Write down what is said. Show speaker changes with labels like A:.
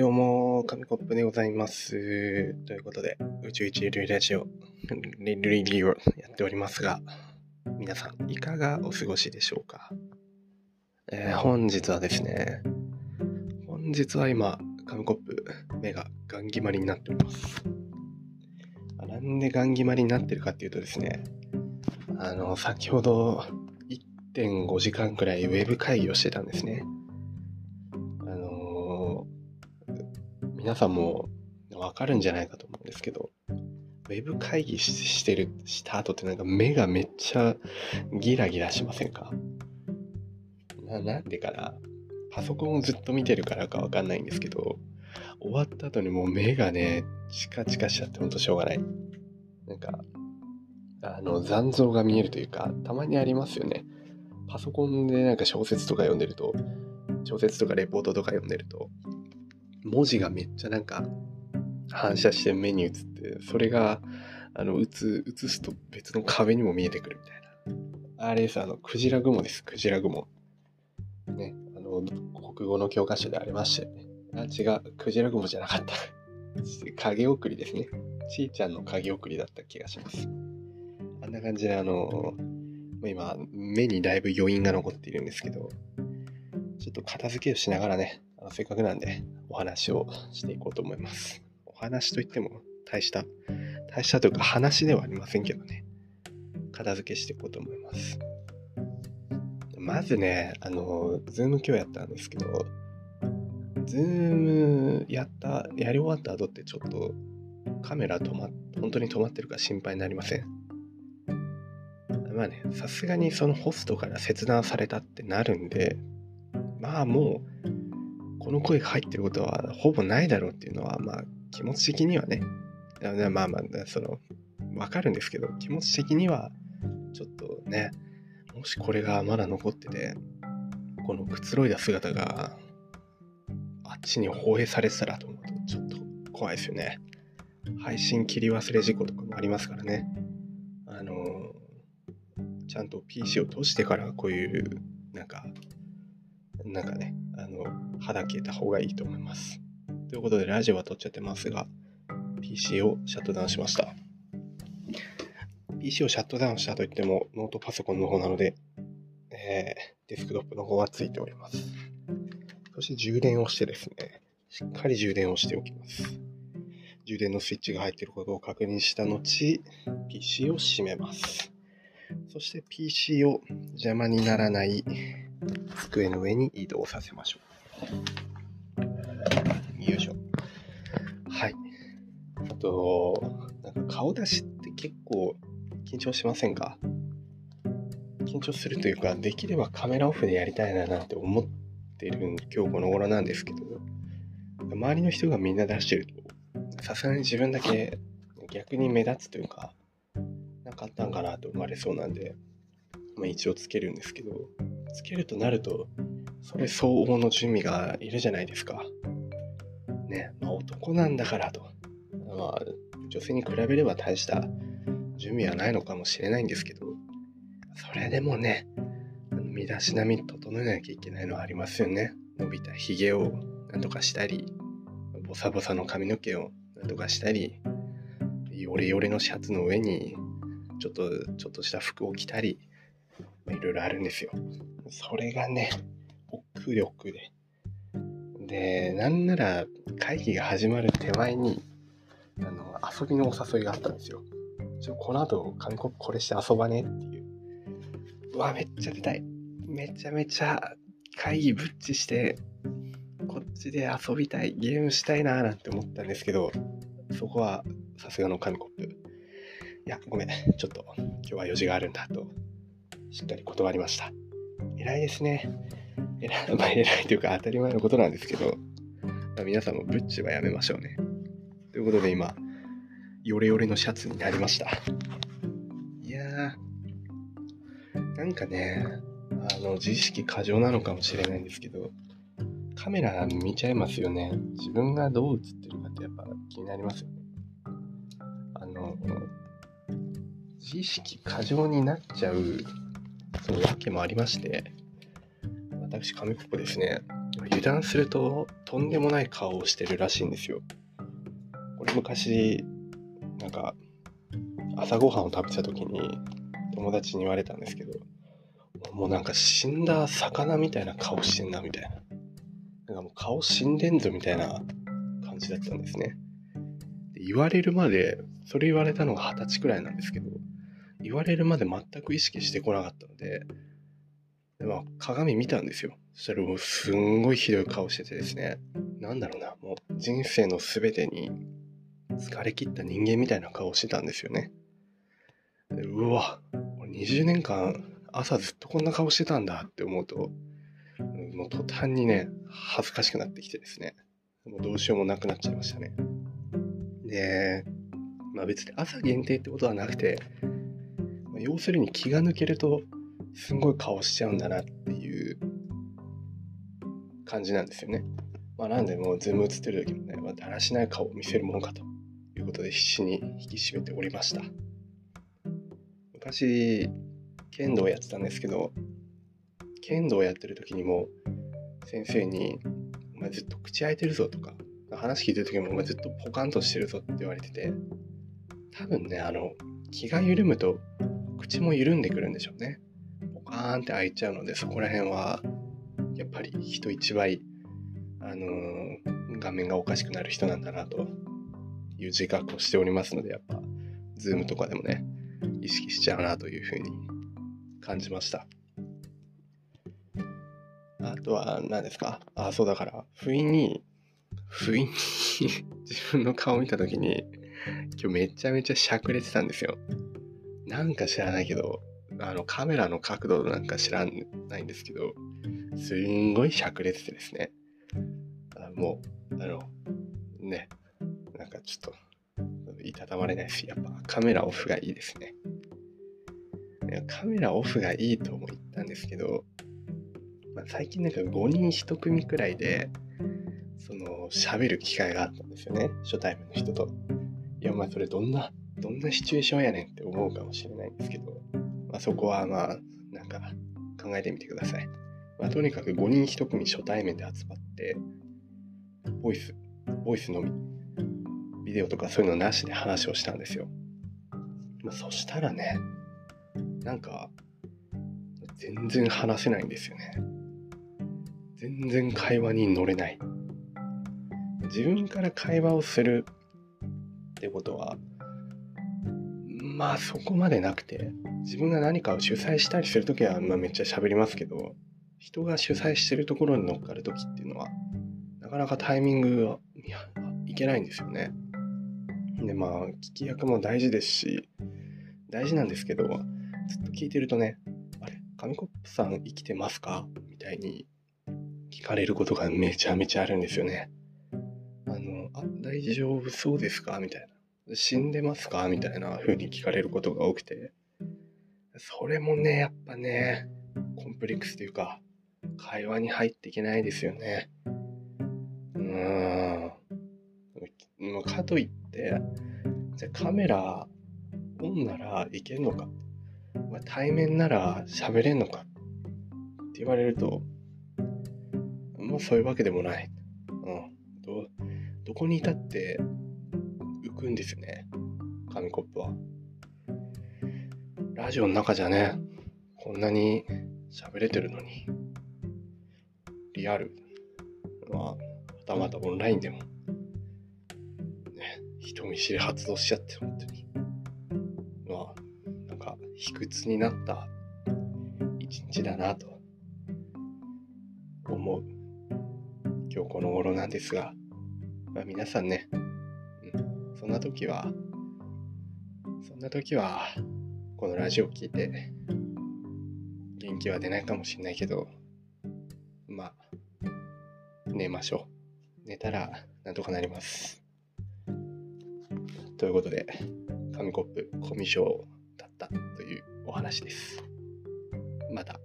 A: どうも、紙コップでございます。ということで、宇宙一流ラジオ、リリリをやっておりますが、皆さん、いかがお過ごしでしょうか、えー本日はですね、本日は今、紙コップ、目がガン決まりになっております。なんでガン決まりになってるかっていうとですね、あの、先ほど1.5時間くらいウェブ会議をしてたんですね。皆さんもわかるんじゃないかと思うんですけど、ウェブ会議してる、した後ってなんか目がめっちゃギラギラしませんか？ななんでかな？パソコンをずっと見てるからかわかんないんですけど、終わった後にもう目がね、チカチカしちゃってほんとしょうがない。なんか、あの、残像が見えるというか、たまにありますよね。パソコンでなんか小説とか読んでると、小説とかレポートとか読んでると、文字がめっちゃなんか反射して目に映って、それが、あの、映、映すと別の壁にも見えてくるみたいな。あれです、あの、クジラ雲です、クジラ雲。ね、あの、国語の教科書でありましたよね。あ、違う、クジラ雲じゃなかった。影送りですね。ちーちゃんの影送りだった気がします。あんな感じで、あの、今、目にだいぶ余韻が残っているんですけど、ちょっと片付けをしながらね、あせっかくなんでお話をしていこうと思います。お話といっても大した、大したというか話ではありませんけどね、片付けしていこうと思います。まずね、あの、ズーム今日やったんですけど、ズームやった、やり終わった後ってちょっとカメラ止まっ、本当に止まってるか心配になりません？まあね、さすがにそのホストから切断されたってなるんで、まあもう、この声が入ってることはほぼないだろうっていうのは、まあ気持ち的にはね、まあまあ、その、わかるんですけど、気持ち的には、ちょっとね、もしこれがまだ残ってて、このくつろいだ姿が、あっちに放映されてたらと思うと、ちょっと怖いですよね。配信切り忘れ事故とかもありますからね。あのちゃんと PC を閉じてからこういう、なんか、なんかね、あの、肌消えた方がいいと思います。ということで、ラジオは撮っちゃってますが、PC をシャットダウンしました。PC をシャットダウンしたといっても、ノートパソコンの方なので、えーデスクトップの方はついております。そして充電をしてですね、しっかり充電をしておきます。充電のスイッチが入っていることを確認した後、PC を閉めます。そして PC を邪魔にならない机の上に移動させましょう。よいしょ。はい。あと、なんか顔出しって結構緊張しませんか？緊張するというか、できればカメラオフでやりたいななんて思ってる今日この頃なんですけど、周りの人がみんな出してると、さすがに自分だけ逆に目立つというか、なかったんかなと思われそうなんで、まあ、一応つけるんですけど、つけるとなると、それ相応の準備がいるじゃないですか。ね、まあ、男なんだからと。まあ、女性に比べれば大した準備はないのかもしれないんですけど、それでもね、身だしなみ整えなきゃいけないのはありますよね。伸びたひげをなんとかしたり、ボサボサの髪の毛をなんとかしたり、ヨレヨレのシャツの上にちょっと、ちょっとした服を着たり、まあ、いろいろあるんですよ。それがね、奥力で。で、なんなら会議が始まる手前に、あの、遊びのお誘いがあったんですよ。ちょ、この後、紙コップこれして遊ばねっていう。うわ、めっちゃ出たい。めちゃめちゃ会議ぶっちして、こっちで遊びたい、ゲームしたいなーなんて思ったんですけど、そこはさすがの紙コップ。いや、ごめん。ちょっと、今日は用事があるんだと、しっかり断りました。偉いですね。偉い、まあ、偉いというか当たり前のことなんですけど、まあ、皆さんもブッチはやめましょうね。ということで今、ヨレヨレのシャツになりました。いやー、なんかね、あの、自意識過剰なのかもしれないんですけど、カメラ見ちゃいますよね。自分がどう映ってるかってやっぱ気になりますよね。あの、自意識過剰になっちゃう、その訳もありまして、私、紙コップですね、油断するととんでもない顔をしてるらしいんですよ。これ昔、なんか、朝ごはんを食べた時に友達に言われたんですけど、もうなんか死んだ魚みたいな顔してんなみたいな。なんかもう顔死んでんぞみたいな感じだったんですね。で言われるまで、それ言われたのが二十歳くらいなんですけど、言われるまで全く意識してこなかったので、でまあ、鏡見たんですよ。そしたらもうすんごいひどい顔しててですね、なんだろうな、もう人生の全てに疲れ切った人間みたいな顔してたんですよね。でうわ、20年間朝ずっとこんな顔してたんだって思うと、もう途端にね、恥ずかしくなってきてですね、もうどうしようもなくなっちゃいましたね。で、まあ別に朝限定ってことはなくて、要するに気が抜けると、すんごい顔しちゃうんだなっていう感じなんですよね。まあなんでもうズーム映ってる時もね、まあ、だらしない顔を見せるものかということで必死に引き締めておりました。昔、剣道やってたんですけど、剣道やってる時にも先生に、お前ずっと口開いてるぞとか、話聞いてる時もお前ずっとポカンとしてるぞって言われてて、多分ね、あの、気が緩むと口も緩んでくるんでしょうね。ポカーンって開いちゃうので、そこら辺は、やっぱり人一倍、あのー、画面がおかしくなる人なんだなという自覚をしておりますので、やっぱ、ズームとかでもね、意識しちゃうなというふうに感じました。あとは何ですか？あ、そうだから、不意に、不意に 自分の顔を見た時に、今日めちゃめちゃしゃくれてたんですよ。なんか知らないけど、あのカメラの角度なんか知らないんですけど、すんごいしゃくれててですね。あもう、あの、ね、なんかちょっと、いたたまれないし、やっぱカメラオフがいいですね。カメラオフがいいとも言ったんですけど、まあ、最近なんか5人1組くらいで、その、喋る機会があったんですよね。初対面の人と。いや、お前それどんな、どんなシチュエーションやねんって思うかもしれないんですけど、まあ、そこはまあ、なんか考えてみてください。まあ、とにかく5人1組初対面で集まって、ボイス、ボイスのみ、ビデオとかそういうのなしで話をしたんですよ。まあ、そしたらね、なんか、全然話せないんですよね。全然会話に乗れない。自分から会話をするってことは、まあそこまでなくて、自分が何かを主催したりするときは、まあ、めっちゃ喋りますけど、人が主催してるところに乗っかるときっていうのは、なかなかタイミングがいけないんですよね。で、まあ、聞き役も大事ですし、大事なんですけど、ずっと聞いてるとね、あれ、紙コップさん生きてますか？みたいに聞かれることがめちゃめちゃあるんですよね。あの、あ、大丈夫そうですか？みたいな。死んでますか？みたいな風に聞かれることが多くて。それもね、やっぱね、コンプレックスというか、会話に入っていけないですよね。うーん。かといって、じゃカメラオンならいけんのか？まあ、対面なら喋れんのか？って言われると、もうそういうわけでもない。うん。ど、どこにいたってくんですね。紙コップは。ラジオの中じゃね、こんなに喋れてるのに、リアル、まあ、はたまたオンラインでも、ね、人見知り発動しちゃって、本当に。卑屈になった一日だなと思う今日この頃なんですが、まあ、皆さんね、そんな時はそんな時はこのラジオを聞いて元気は出ないかもしれないけどまあ寝ましょう寝たらなんとかなりますということで紙コップコミュ障ったというお話です。また。